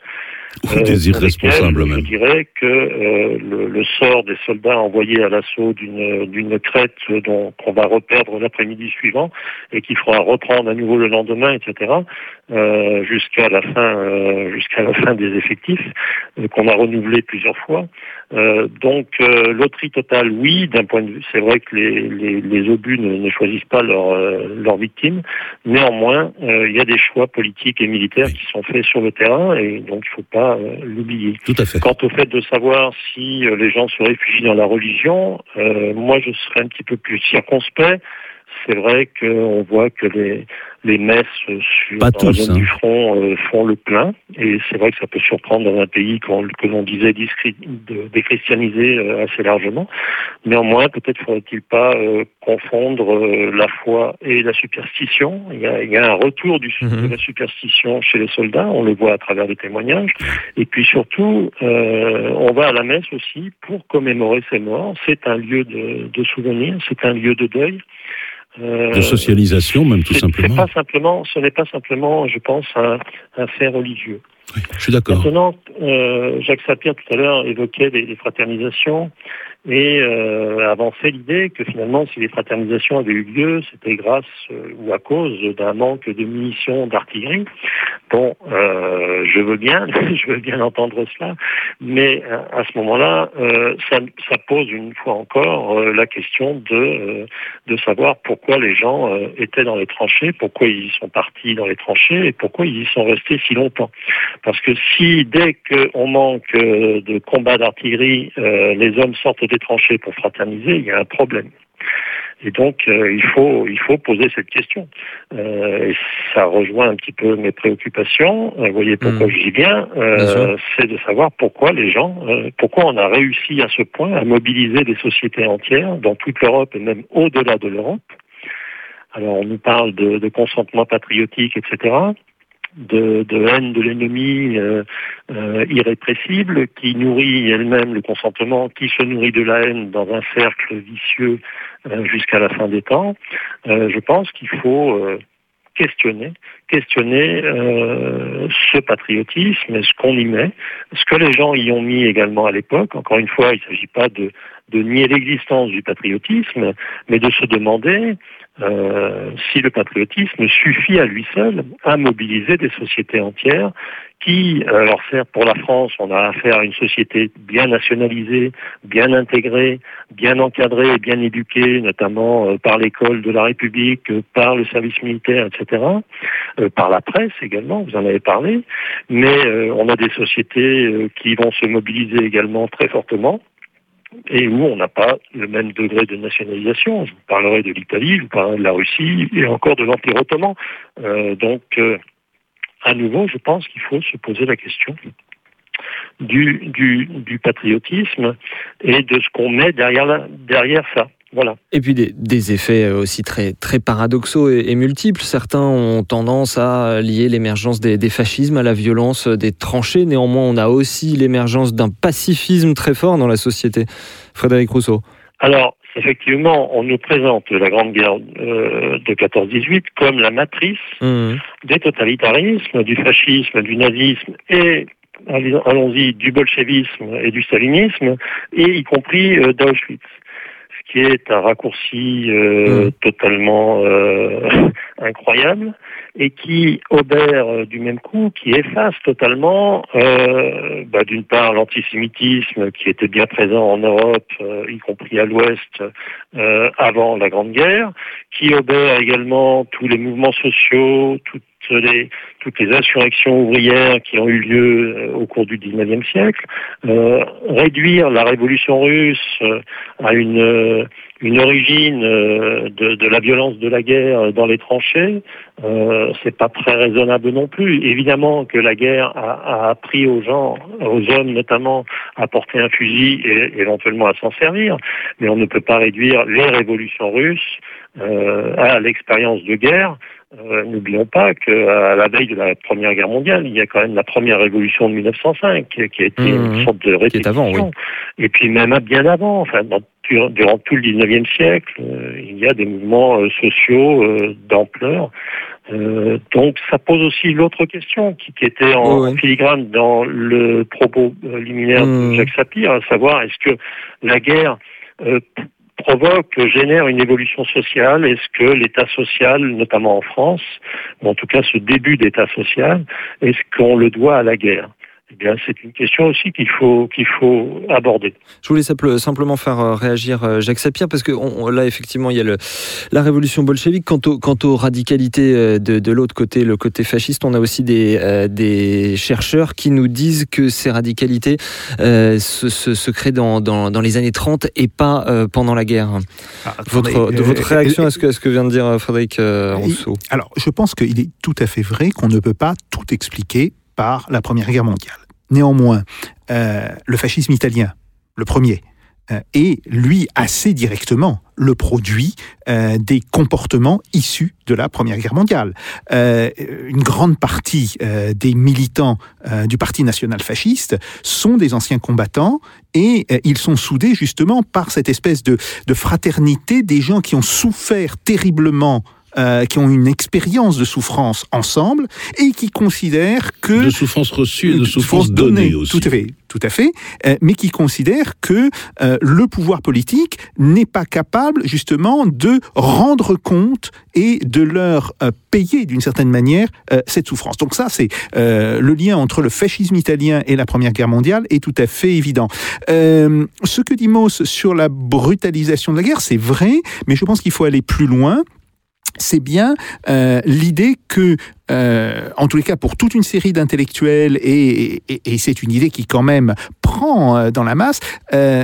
Ou euh, des pour irresponsables même. Je dirais que euh, le, le sort des soldats envoyés à l'assaut d'une d'une crête dont qu'on va reperdre l'après-midi suivant et qu'il faudra reprendre à nouveau le lendemain, etc. euh, jusqu'à la fin euh, jusqu'à la fin des effectifs euh, qu'on a renouvelé plusieurs fois. Euh, donc euh, loterie totale, oui, d'un point de vue, c'est vrai que les, les, les obus ne, ne choisissent pas leurs euh, leurs victimes. Néanmoins, euh, il y a des choix politiques et militaires qui sont faits sur le terrain et donc il ne faut pas euh, l'oublier. Tout à fait. Quant au fait de savoir si euh, les gens se réfugient dans la religion, euh, moi je serais un petit peu plus circonspect. C'est vrai qu'on voit que les, les messes sur Pas dans la tous, zone hein. du front euh, font le plein, et c'est vrai que ça peut surprendre dans un pays qu'on- que l'on disait déchristianisé euh, assez largement. Néanmoins, peut-être faudrait-il pas euh, confondre euh, la foi et la superstition. Il y a, il y a un retour du, Mhm. de la superstition chez les soldats, on le voit à travers les témoignages. Et puis surtout, euh, on va à la messe aussi pour commémorer ces morts. C'est un lieu de, de souvenir, c'est un lieu de deuil. Euh, De socialisation même tout simplement. pas simplement, ce n'est pas simplement, je pense, un, un fait religieux. Oui, je suis d'accord. Maintenant, euh, Jacques Sapir tout à l'heure évoquait les, les fraternisations et euh, avançait l'idée que finalement, si les fraternisations avaient eu lieu, c'était grâce euh, ou à cause d'un manque de munitions d'artillerie. Bon, euh, je veux bien, je veux bien entendre cela, mais euh, à ce moment-là, euh, ça, pose une fois encore euh, la question de de savoir pourquoi les gens étaient dans les tranchées, pourquoi ils sont partis dans les tranchées et pourquoi ils y sont restés si longtemps. Parce que si dès qu'on manque de combats d'artillerie, les hommes sortent des tranchées pour fraterniser, il y a un problème. Et donc euh, il faut il faut poser cette question. Euh, et ça rejoint un petit peu mes préoccupations. Euh, vous voyez pourquoi Mm. je dis bien, euh, Bien c'est de savoir pourquoi les gens, euh, pourquoi on a réussi à ce point à mobiliser des sociétés entières dans toute l'Europe et même au-delà de l'Europe. Alors on nous parle de, de consentement patriotique, etc de, haine de l'ennemi euh, euh, irrépressible, qui nourrit elle-même le consentement, qui se nourrit de la haine dans un cercle vicieux euh, jusqu'à la fin des temps. Je pense qu'il faut questionner, questionner ce patriotisme, ce qu'on y met, ce que les gens y ont mis également à l'époque. Encore une fois, il ne s'agit pas de nier l'existence du patriotisme, mais de se demander euh, si le patriotisme suffit à lui seul à mobiliser des sociétés entières qui, euh, alors certes pour la France, on a affaire à une société bien nationalisée, bien intégrée, bien encadrée et bien éduquée, notamment euh, par l'école de la République, par le service militaire, etc., par la presse également, vous en avez parlé, mais on a des sociétés qui vont se mobiliser également très fortement et où on n'a pas le même degré de nationalisation. Je vous parlerai de l'Italie, je vous parlerai de la Russie et encore de l'Empire ottoman. Euh, donc, euh, à nouveau, je pense qu'il faut se poser la question du, du, du patriotisme et de ce qu'on met derrière, la, derrière ça. Voilà. Et puis des, des, effets aussi très, très paradoxaux et, multiples. Certains ont tendance à lier l'émergence des, des, fascismes à la violence des tranchées. Néanmoins, on a aussi l'émergence d'un pacifisme très fort dans la société. Frédéric Rousseau. Alors, effectivement, on nous présente la Grande Guerre euh, de 14-18 comme la matrice mmh. des totalitarismes, du fascisme, du nazisme et allons-y, du bolchevisme et du stalinisme, et y compris euh, d'Auschwitz qui est un raccourci euh, mmh. totalement euh, incroyable et qui obère euh, du même coup, qui efface totalement, euh, bah, d'une part, l'antisémitisme qui était bien présent en Europe, euh, y compris à l'Ouest, avant la Grande Guerre, qui obère également tous les mouvements sociaux, toutes toutes les insurrections ouvrières qui ont eu lieu au cours du XIXe siècle, réduire la révolution russe à une origine euh, de, la violence de la guerre dans les tranchées, euh, c'est pas très raisonnable non plus. Évidemment que la guerre a, appris aux gens, aux hommes notamment, à porter un fusil et éventuellement à s'en servir, mais on ne peut pas réduire les révolutions russes euh, à l'expérience de guerre. Euh, N'oublions pas qu'à la veille de la Première Guerre mondiale, il y a quand même la première révolution de 1905 qui, qui a été une Mmh. sorte de répétition. avant, oui. Et puis même bien avant, enfin, dans- durant, tout le 19e siècle, euh, il y a des mouvements euh, sociaux euh, d'ampleur. Euh, donc ça pose aussi l'autre question qui, qui était en, filigrane dans le propos euh, liminaire Mmh. de Jacques Sapir, à savoir est-ce que la guerre euh, provoque, génère une évolution sociale. Est-ce que l'État social, notamment en France, ou en tout cas ce début d'État social, est-ce qu'on le doit à la guerre? Eh bien, c'est une question aussi qu'il faut qu'il faut aborder. Je voulais simple- simplement faire euh, réagir euh, Jacques Sapir parce que on- là effectivement il y a le, la révolution bolchevique. Quant, au- quant aux radicalités euh, de, de l'autre côté, le côté fasciste, on a aussi des, euh, des chercheurs qui nous disent que ces radicalités euh, se, se, se créent dans, dans, dans les années 30 et pas euh, pendant la guerre. Ah, Votre, de votre réaction euh, à ce que, à ce que vient de dire Frédéric euh, Rousseau? Alors, je pense qu'il est tout à fait vrai qu'on ne peut pas tout expliquer par la Première Guerre mondiale. Néanmoins, euh, le fascisme italien, le premier, euh, est, lui, assez directement le produit euh, des comportements issus de la Première Guerre mondiale. Euh, une grande partie euh, des militants euh, du Parti national fasciste sont des anciens combattants et euh, ils sont soudés justement par cette espèce de fraternité des gens qui ont souffert terriblement euh, qui ont une expérience de souffrance ensemble et qui considèrent que De souffrance reçue et de souffrance donnée aussi. tout à fait, tout à fait, euh, mais qui considèrent que euh, le pouvoir politique n'est pas capable justement de rendre compte et de leur euh, payer d'une certaine manière euh, cette souffrance. Donc ça, c'est euh, le lien entre le fascisme italien et la Première Guerre mondiale est tout à fait évident. Euh, ce que dit Mauss sur la brutalisation de la guerre, c'est vrai, mais je pense qu'il faut aller plus loin c'est bien euh, l'idée que, euh, en tous les cas, pour toute une série d'intellectuels, et, c'est une idée qui quand même prend euh, dans la masse,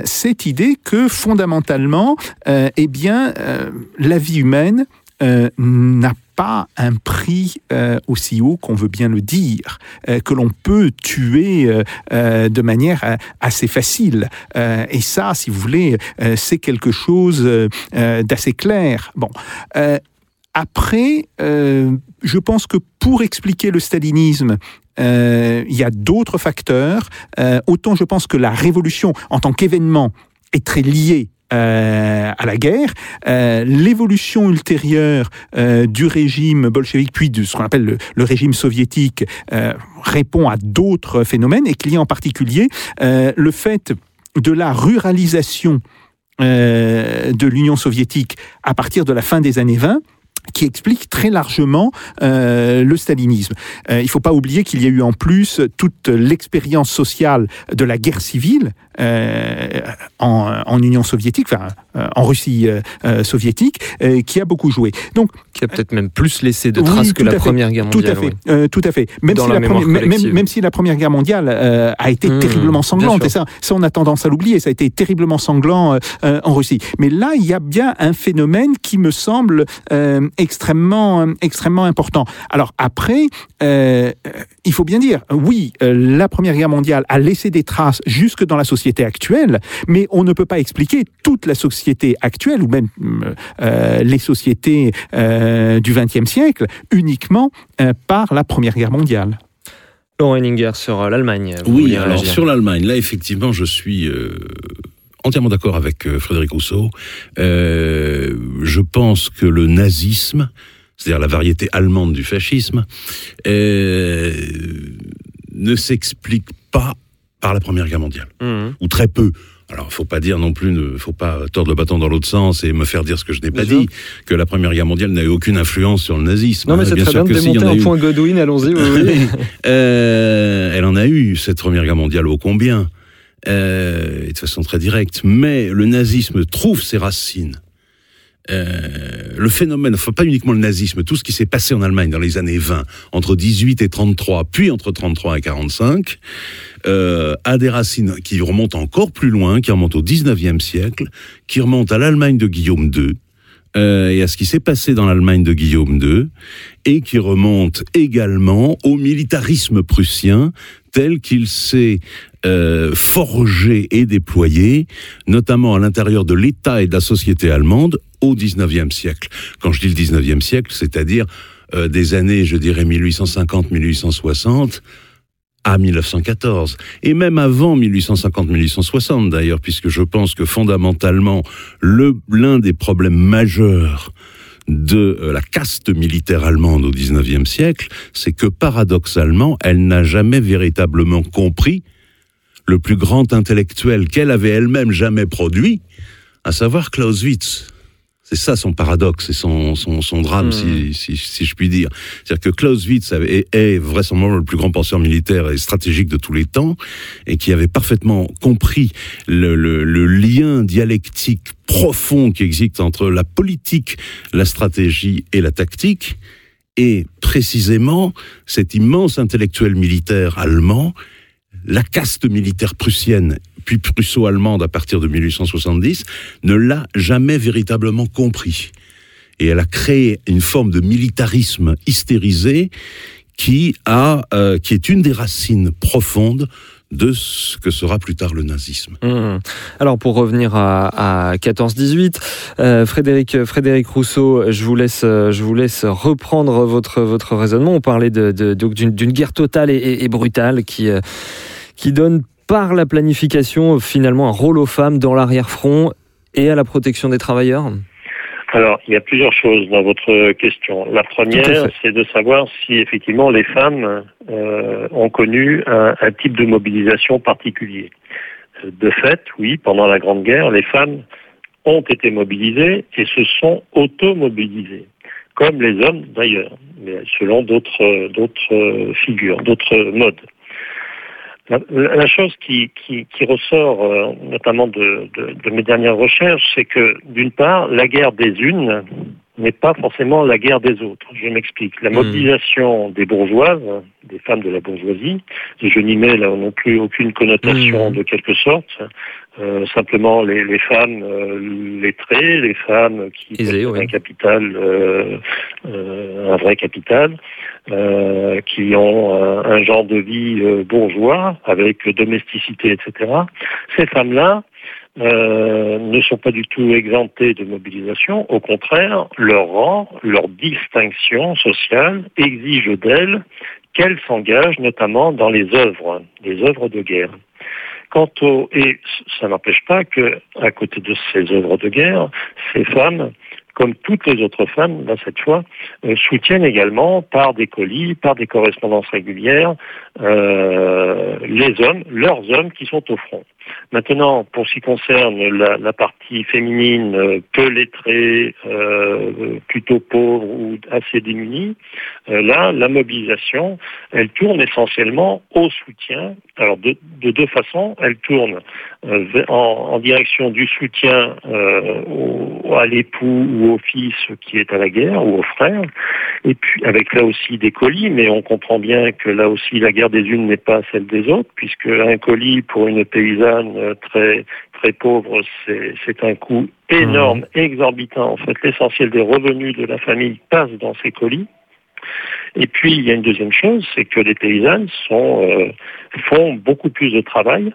cette idée que fondamentalement, eh bien, la vie humaine n'a pas un prix aussi haut qu'on veut bien le dire, que l'on peut tuer de manière assez facile. Et ça, si vous voulez, c'est quelque chose d'assez clair. Bon. Après, euh, je pense que pour expliquer le stalinisme, euh, il y a d'autres facteurs. Euh, autant je pense que la révolution en tant qu'événement est très liée à la guerre. L'évolution ultérieure du régime bolchevique, puis de ce qu'on appelle le, régime soviétique, répond à d'autres phénomènes, et qu'il y en particulier le fait de la ruralisation de l'Union soviétique à partir de la fin des années 20 qui explique très largement euh, le stalinisme. Euh, il ne faut pas oublier qu'il y a eu en plus toute l'expérience sociale de la guerre civile euh, en, en Union soviétique, enfin en Russie soviétique, qui a beaucoup joué. Donc, Qui a peut-être même plus laissé de Oui, traces que tout la fait. Première Guerre tout mondiale. à fait, tout à fait. Même Dans si la première, même, collective. même si la Première Guerre mondiale a été Mmh, terriblement sanglante, et ça, ça on a tendance à l'oublier, ça a été terriblement sanglant en Russie. Mais là, il y a bien un phénomène qui me semble euh, extrêmement, euh, extrêmement important. Alors après, euh, il faut bien dire, oui, euh, la Première Guerre mondiale a laissé des traces jusque dans la société actuelle, mais on ne peut pas expliquer toute la société actuelle ou même euh, les sociétés euh, du XXe siècle uniquement euh, par la Première Guerre mondiale. Laurent Henninger sur l'Allemagne. Oui, alors réagir. sur l'Allemagne, là effectivement, je suis euh, entièrement d'accord avec euh, Frédéric Rousseau. Euh, je pense que le nazisme, c'est-à-dire la variété allemande du fascisme, euh, ne s'explique pas par la Première Guerre mondiale, Mhm. ou très peu. Alors, faut pas dire non plus, ne faut pas tordre le bâton dans l'autre sens et me faire dire ce que je n'ai pas Bien sûr. dit, que la Première Guerre mondiale n'a eu aucune influence sur le nazisme. Non, mais c'est très bien de si, démonter a un eu. point Godwin, allons-y. oui, oui. Euh, elle en a eu, cette Première Guerre mondiale, ô combien, euh, de façon très directe. Mais le nazisme trouve ses racines. Euh, le phénomène, enfin pas uniquement le nazisme, tout ce qui s'est passé en Allemagne dans les années 20, entre 18 et 33, puis entre 33 et 45, euh, a des racines qui remontent encore plus loin, qui remontent au 19e siècle, qui remontent à l'Allemagne de Guillaume II, et à ce qui s'est passé dans l'Allemagne de Guillaume II, et qui remonte également au militarisme prussien tel qu'il s'est euh, forgé et déployé, notamment à l'intérieur de l'État et de la société allemande au XIXe siècle. Quand je dis le XIXe siècle, c'est-à-dire euh, des années, je dirais 1850-1860 à 1914. Et même avant 1850-1860 d'ailleurs, puisque je pense que fondamentalement, le- l'un des problèmes majeurs de euh, la caste militaire allemande au XIXe siècle, c'est que paradoxalement, elle n'a jamais véritablement compris le plus grand intellectuel qu'elle avait elle-même jamais produit, à savoir Clausewitz. C'est ça son paradoxe et son, son, son drame, Hmm. si, si, si je puis dire. C'est-à-dire que Clausewitz est, est vraisemblablement le plus grand penseur militaire et stratégique de tous les temps, et qui avait parfaitement compris le, le, le lien dialectique profond qui existe entre la politique, la stratégie et la tactique. Et précisément, cet immense intellectuel militaire allemand, la caste militaire prussienne, puis prusso-allemande à partir de 1870, ne l'a jamais véritablement compris. Et elle a créé une forme de militarisme hystérisé qui, a, euh, qui est une des racines profondes de ce que sera plus tard le nazisme. Mhm. Alors pour revenir à, à 14-18, euh, Frédéric, Frédéric Rousseau, je vous laisse, je vous laisse reprendre votre, votre raisonnement. On parlait d'une guerre totale et brutale qui, euh, qui donne par la planification finalement un rôle aux femmes dans l'arrière-front et à la protection des travailleurs? Alors, il y a plusieurs choses dans votre question. La première, c'est de savoir si effectivement les femmes euh, ont connu un, un type de mobilisation particulier. De fait, oui, pendant la Grande Guerre, les femmes ont été mobilisées et se sont automobilisées, comme les hommes d'ailleurs, mais selon d'autres figures, d'autres modes. La, chose qui, ressort euh, notamment de mes dernières recherches, c'est que d'une part, la guerre des unes n'est pas forcément la guerre des autres. Je m'explique. La Mhm. mobilisation des bourgeoises, des femmes de la bourgeoisie, et je n'y mets là non plus aucune connotation Mhm. de quelque sorte, euh, simplement les, les femmes euh, lettrées, les femmes qui oui. un capital, euh, un vrai capital, qui ont un, un genre de vie bourgeois avec domesticité, etc. Ces femmes-là euh, ne sont pas du tout exemptées de mobilisation. Au contraire, leur rang, leur distinction sociale exige d'elles qu'elles s'engagent notamment dans les œuvres, les œuvres de guerre. Quant au et ça n'empêche pas que à côté de ces œuvres de guerre, ces femmes comme toutes les autres femmes, là cette fois, euh, soutiennent également par des colis, par des correspondances régulières, euh, les hommes, leurs hommes qui sont au front. Maintenant, pour ce qui concerne la, partie féminine euh, peu lettrée, euh, plutôt pauvre ou assez démunie, euh, là, la mobilisation, elle tourne essentiellement au soutien. Alors, de, de deux façons, elle tourne en, direction du soutien à l'époux ou au fils qui est à la guerre ou au frère, et puis avec là aussi des colis, mais on comprend bien que là aussi la guerre des unes n'est pas celle des autres, puisque un colis pour une paysanne euh, très très pauvre, c'est un coût énorme, mmh. exorbitant. En fait, l'essentiel des revenus de la famille passe dans ces colis. Et puis, il y a une deuxième chose, c'est que les paysannes sont, euh, font beaucoup plus de travail.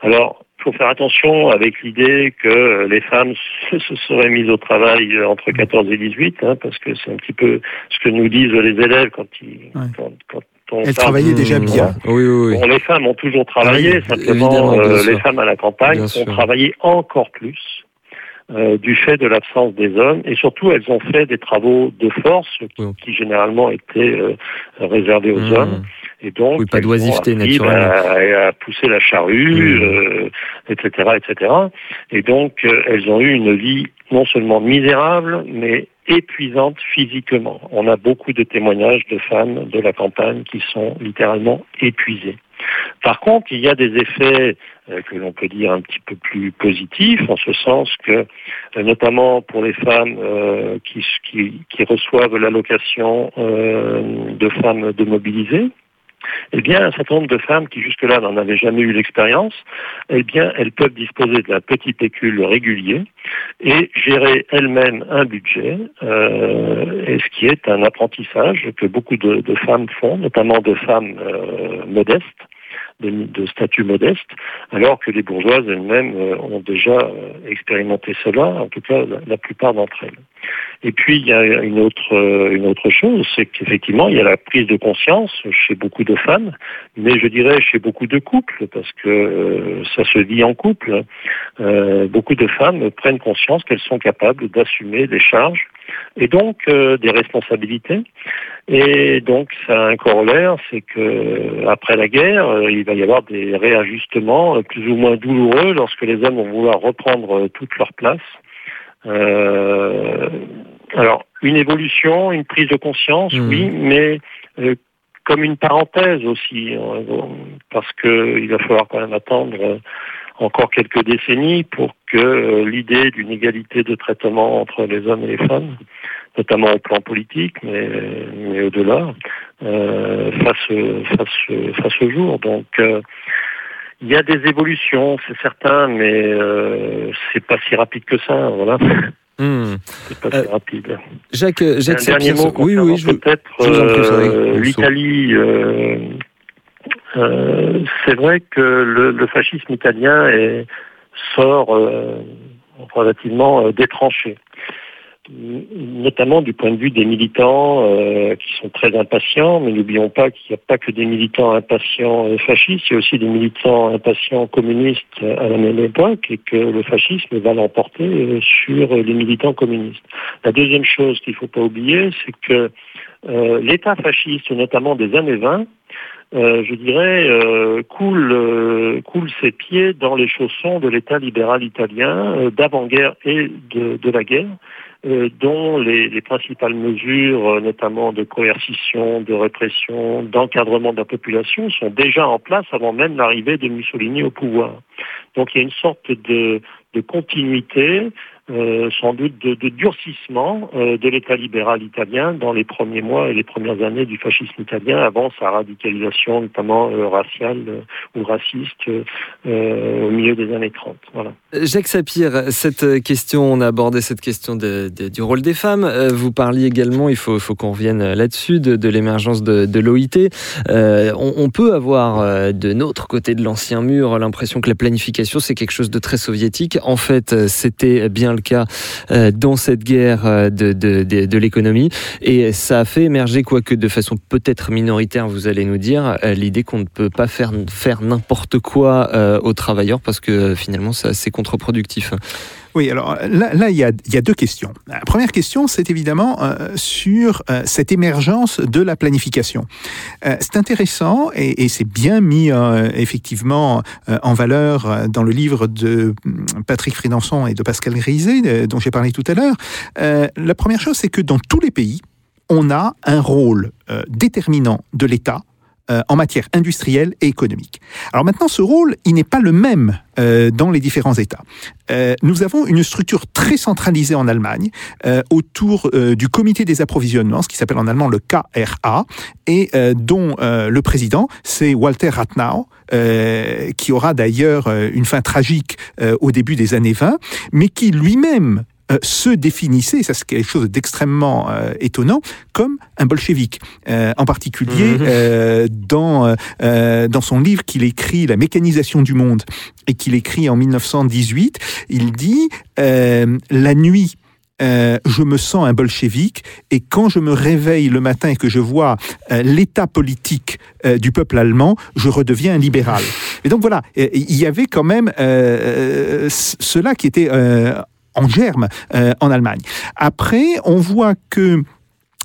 Alors, il faut faire attention avec l'idée que les femmes se seraient mises au travail entre 14 et 18, hein, parce que c'est un petit peu ce que nous disent les élèves quand ils, ouais. quand, quand elles travaillaient déjà bien. Oui, oui, oui. Bon, les femmes ont toujours travaillé, simplement euh, les femmes à la campagne bien ont sûr. travaillé encore plus. Euh, du fait de l'absence des hommes et surtout elles ont fait des travaux de force qui, qui généralement étaient euh, réservés aux mmh. hommes et donc oui, pas d'oisiveté naturelle à, à, pousser la charrue mmh. etc etc et donc euh, elles ont eu une vie non seulement misérable mais épuisante physiquement. On a beaucoup de témoignages de femmes de la campagne qui sont littéralement épuisées. Par contre, il y a des effets euh, que l'on peut dire un petit peu plus positifs, en ce sens que, euh, notamment pour les femmes euh, qui, qui, qui, reçoivent l'allocation de femmes démobilisées, eh bien, un certain nombre de femmes qui jusque-là n'en avaient jamais eu l'expérience, eh bien, elles peuvent disposer d'un petit pécule régulier et gérer elles-mêmes un budget, euh, et ce qui est un apprentissage que beaucoup de, femmes font, notamment de femmes euh, modestes, de, statut modeste, alors que les bourgeoises elles-mêmes euh, ont déjà euh, expérimenté cela, en tout cas la plupart d'entre elles. Et puis il y a une autre euh, une autre chose, c'est qu'effectivement il y a la prise de conscience chez beaucoup de femmes, mais je dirais chez beaucoup de couples, parce que euh, ça se vit en couple. Euh, beaucoup de femmes prennent conscience qu'elles sont capables d'assumer des charges et donc des responsabilités. Et donc ça a un corollaire, c'est que après la guerre, il va y avoir des réajustements plus ou moins douloureux lorsque les hommes vont vouloir reprendre toute leur place. Alors, une évolution, une prise de conscience, mmh. oui, mais euh, comme une parenthèse aussi, euh, parce qu'il va falloir quand même attendre encore quelques décennies pour que l'idée d'une égalité de traitement entre les hommes et les femmes, notamment au plan politique, mais, mais au-delà, euh, fasse, fasse, fasse au jour. Donc, euh, il y a des évolutions, c'est certain, mais euh, c'est pas si rapide que ça. Voilà. Mmh. C'est pas si rapide. Jacques, Jacques un dernier mot oui, oui, je peut-être euh, l'Italie. Euh, c'est vrai que le, le, fascisme italien est, sort relativement détranché notamment du point de vue des militants euh, qui sont très impatients, mais n'oublions pas qu'il n'y a pas que des militants impatients euh, fascistes, il y a aussi des militants impatients communistes à la même époque et que le fascisme va l'emporter euh, sur les militants communistes. La deuxième chose qu'il ne faut pas oublier, c'est que euh, l'État fasciste, notamment des années 20, euh, je dirais, euh, coule, euh, coule ses pieds dans les chaussons de l'État libéral italien d'avant-guerre et de, de, la guerre, dont les, les, principales mesures, notamment de coercition, de répression, d'encadrement de la population, sont déjà en place avant même l'arrivée de Mussolini au pouvoir. Donc il y a une sorte de continuité euh, sans doute de, de durcissement euh, de l'État libéral italien dans les premiers mois et les premières années du fascisme italien avant sa radicalisation notamment euh, raciale euh, ou raciste euh, au milieu des années 30. Voilà. Jacques Sapir, cette question, on a abordé cette question de, de, du rôle des femmes. Vous parliez également, il faut, faut qu'on revienne là-dessus, de, l'émergence de, de l'OIT. On, on, peut avoir de notre côté de l'ancien mur l'impression que la planification c'est quelque chose de très soviétique. En fait, c'était bien le cas euh, dans cette guerre euh, de, de, l'économie. Et ça a fait émerger, quoique de façon peut-être minoritaire, vous allez nous dire, euh, l'idée qu'on ne peut pas faire, faire n'importe quoi aux travailleurs parce que finalement c'est assez contre-productif. Oui, alors là, il, y a, deux questions. La première question, c'est évidemment euh, sur euh, cette émergence de la planification. Euh, c'est intéressant et, c'est bien mis effectivement en valeur dans le livre de hum, Patrick Fridanson et de Pascal Grisé, dont j'ai parlé tout à l'heure. La première chose, c'est que dans tous les pays, on a un rôle déterminant de l'État euh, en matière industrielle et économique. Alors maintenant, ce rôle, il n'est pas le même euh, dans les différents États. Euh, nous avons une structure très centralisée en Allemagne euh, autour euh, du comité des approvisionnements, ce qui s'appelle en allemand le KRA, et euh, dont le président, c'est Walter Rathenau, euh, qui aura d'ailleurs une fin tragique au début des années 20, mais qui lui-même euh, se définissait, ça c'est quelque chose d'extrêmement euh, étonnant, comme un bolchevique. Euh, en particulier Mhm. euh, dans, euh, dans son livre qu'il écrit La mécanisation du monde et qu'il écrit en 1918, il dit euh, La nuit, euh, je me sens un bolchevique et quand je me réveille le matin et que je vois euh, l'état politique euh, du peuple allemand, je redeviens un libéral. Et donc voilà, il y avait quand même euh, cela qui était euh, en germe euh, en Allemagne. Après, on voit que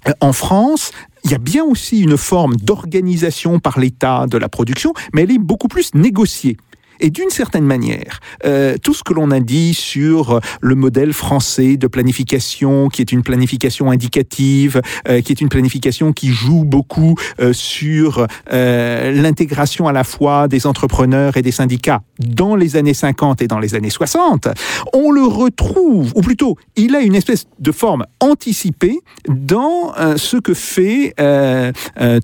euh, en France, il y a bien aussi une forme d'organisation par l'État de la production, mais elle est beaucoup plus négociée. Et d'une certaine manière, euh, tout ce que l'on a dit sur euh, le modèle français de planification, qui est une planification indicative, euh, qui est une planification qui joue beaucoup euh, sur euh, l'intégration à la fois des entrepreneurs et des syndicats dans les années 50 et dans les années 60, on le retrouve, ou plutôt, il a une espèce de forme anticipée dans euh, ce que fait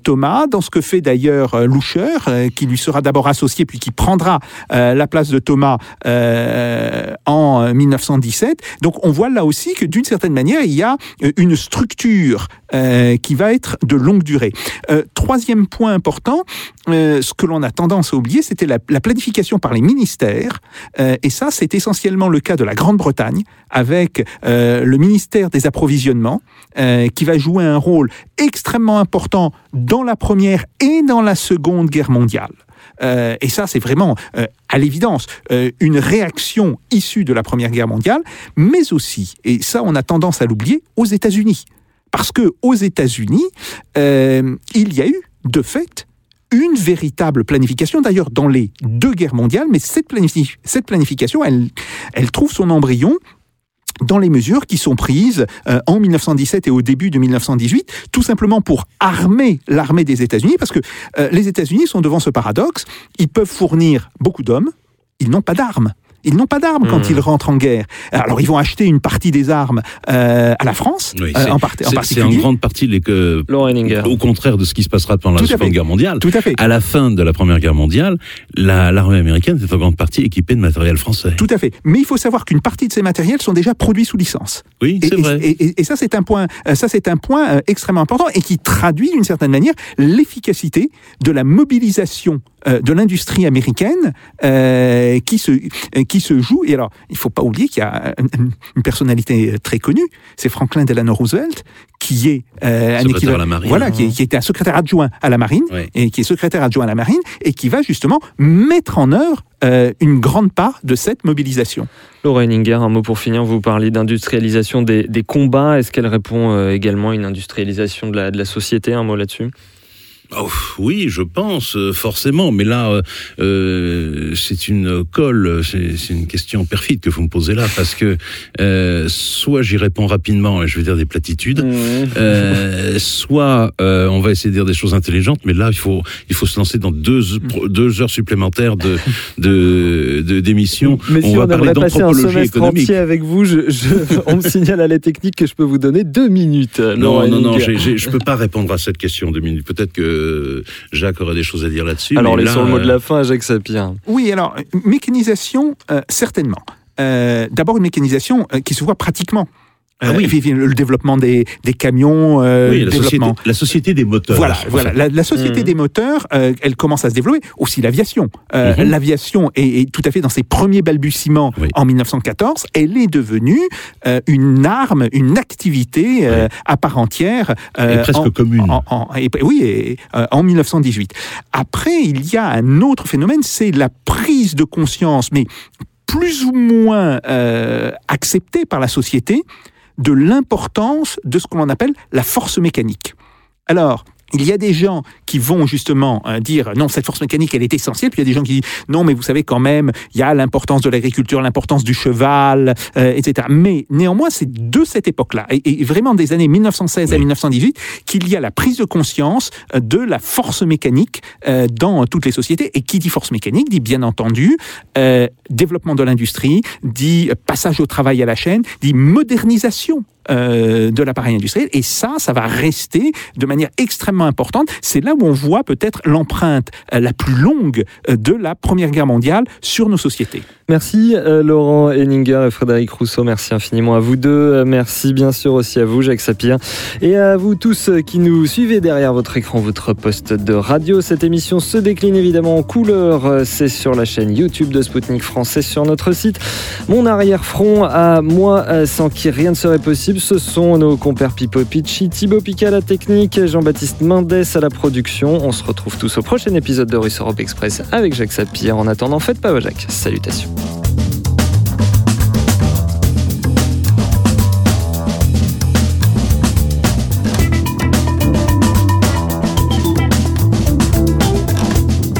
Thomas, dans ce que fait d'ailleurs Loucher, qui lui sera d'abord associé, puis qui prendra euh, la place de Thomas euh, en euh, 1917. Donc on voit là aussi que d'une certaine manière, il y a euh, une structure euh, qui va être de longue durée. Euh, troisième point important, ce que l'on a tendance à oublier, c'était la, la planification par les ministères. Et ça, c'est essentiellement le cas de la Grande-Bretagne, avec le ministère des approvisionnements, qui va jouer un rôle extrêmement important dans la Première et dans la Seconde Guerre mondiale. Euh, et ça, c'est vraiment, euh, à l'évidence, euh, une réaction issue de la Première Guerre mondiale, mais aussi, et ça, on a tendance à l'oublier, aux États-Unis. Parce que aux États-Unis, il y a eu, de fait, une véritable planification, d'ailleurs dans les deux guerres mondiales, mais cette, cette planification, elle trouve son embryon dans les mesures qui sont prises euh, en 1917 et au début de 1918, tout simplement pour armer l'armée des États-Unis, parce que euh, les États-Unis sont devant ce paradoxe, ils peuvent fournir beaucoup d'hommes, ils n'ont pas d'armes. Ils n'ont pas d'armes quand Mhm. ils rentrent en guerre. Alors ils vont acheter une partie des armes euh, à la France, Oui, euh, c'est- en, part- en c'est- C'est en particulier. grande partie les que, au contraire de ce qui se passera pendant Tout la Seconde. Guerre mondiale. Tout à fait. À la fin de la Première Guerre mondiale, la- l'armée américaine est en grande partie équipée de matériel français. Tout à fait. Mais il faut savoir qu'une partie de ces matériels sont déjà produits sous licence. Oui, c'est vrai. et- et- et ça, c'est un point, euh, ça, c'est un point euh, extrêmement important et qui traduit d'une certaine manière l'efficacité de la mobilisation de l'industrie américaine euh, qui se euh, qui se joue. Et alors, il faut pas oublier qu'il y a une, une personnalité euh, très connue, c'est Franklin Delano Roosevelt, qui est euh, un Secrétaire équivalent- à la marine. voilà, qui, est- qui était un secrétaire adjoint à la marine Oui. et qui est secrétaire adjoint à la marine et qui va justement mettre en œuvre euh, une grande part de cette mobilisation. Laura Henninger, un mot pour finir. Vous parlez d'industrialisation des, des combats. Est-ce qu'elle répond euh, également à une industrialisation de la, de la société? Un mot là-dessus? Oh, oui, je pense euh, forcément, mais là, euh, euh, c'est une colle, c'est une question perfide que vous me posez là, parce que euh, soit j'y réponds rapidement et je vais dire des platitudes, euh, soit euh, on va essayer de dire des choses intelligentes, mais là il faut il faut se lancer dans deux deux heures supplémentaires de de de- d'émission. Mais si on, va parler aimerait passer un d'anthropologie semestre économique. entier avec vous, je, je- on me signale à la technique que je peux vous donner deux minutes. Non, non, non, j'ai- je peux pas répondre à cette question de minutes. Peut-être que Jacques aurait des choses à dire là-dessus. Alors, laissons là, le mot de euh, la fin à Jacques Sapir. Oui, alors, mécanisation, euh, certainement. Euh, D'abord, une mécanisation euh, qui se voit pratiquement. Ah oui. le développement des, des camions, euh, oui, la société, la société des moteurs. Voilà, voilà. La, la société Mhm. des moteurs, euh, elle commence à se développer. Aussi l'aviation. Euh, Mhm. L'aviation est, est tout à fait dans ses premiers balbutiements Oui. en 1914. Elle est devenue euh, une arme, une activité euh, à part entière. euh, Et presque en- commune. en- en- et- oui, et, euh, en 1918. Après, il y a un autre phénomène, c'est la prise de conscience, mais plus ou moins euh, acceptée par la société, de l'importance de ce que l'on appelle la force mécanique. Alors, il y a des gens qui vont justement euh, dire non, cette force mécanique, elle est essentielle. Puis il y a des gens qui disent non, mais vous savez quand même, il y a l'importance de l'agriculture, l'importance du cheval, euh, etc. Mais néanmoins, c'est de cette époque-là, et, et vraiment des années 1916 à Oui. 1918, qu'il y a la prise de conscience euh, de la force mécanique euh, dans toutes les sociétés. Et qui dit force mécanique dit bien entendu euh, développement de l'industrie, dit passage au travail à la chaîne, dit modernisation euh, de l'appareil industriel. Et ça, ça va rester de manière extrêmement importante. C'est là où on voit peut-être l'empreinte euh, la plus longue euh, de la Première Guerre mondiale sur nos sociétés. Merci Laurent Henninger et Frédéric Rousseau. Merci infiniment à vous deux. Merci bien sûr aussi à vous, Jacques Sapir. Et à vous tous qui nous suivez derrière votre écran, votre poste de radio. Cette émission se décline évidemment en couleur. C'est sur la chaîne YouTube de Spoutnik France et sur notre site. Mon arrière-front à moi, sans qui rien ne serait possible, ce sont nos compères Pipo Picci, Thibaut Pica à la technique, Jean-Baptiste Mendes à la production. On se retrouve tous au prochain épisode de Russe Europe Express avec Jacques Sapir. En attendant, faites pas vos Jacques. Salutations.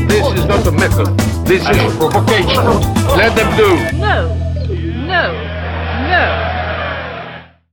This is not a method. This is provocation. Let them do. No, no, no.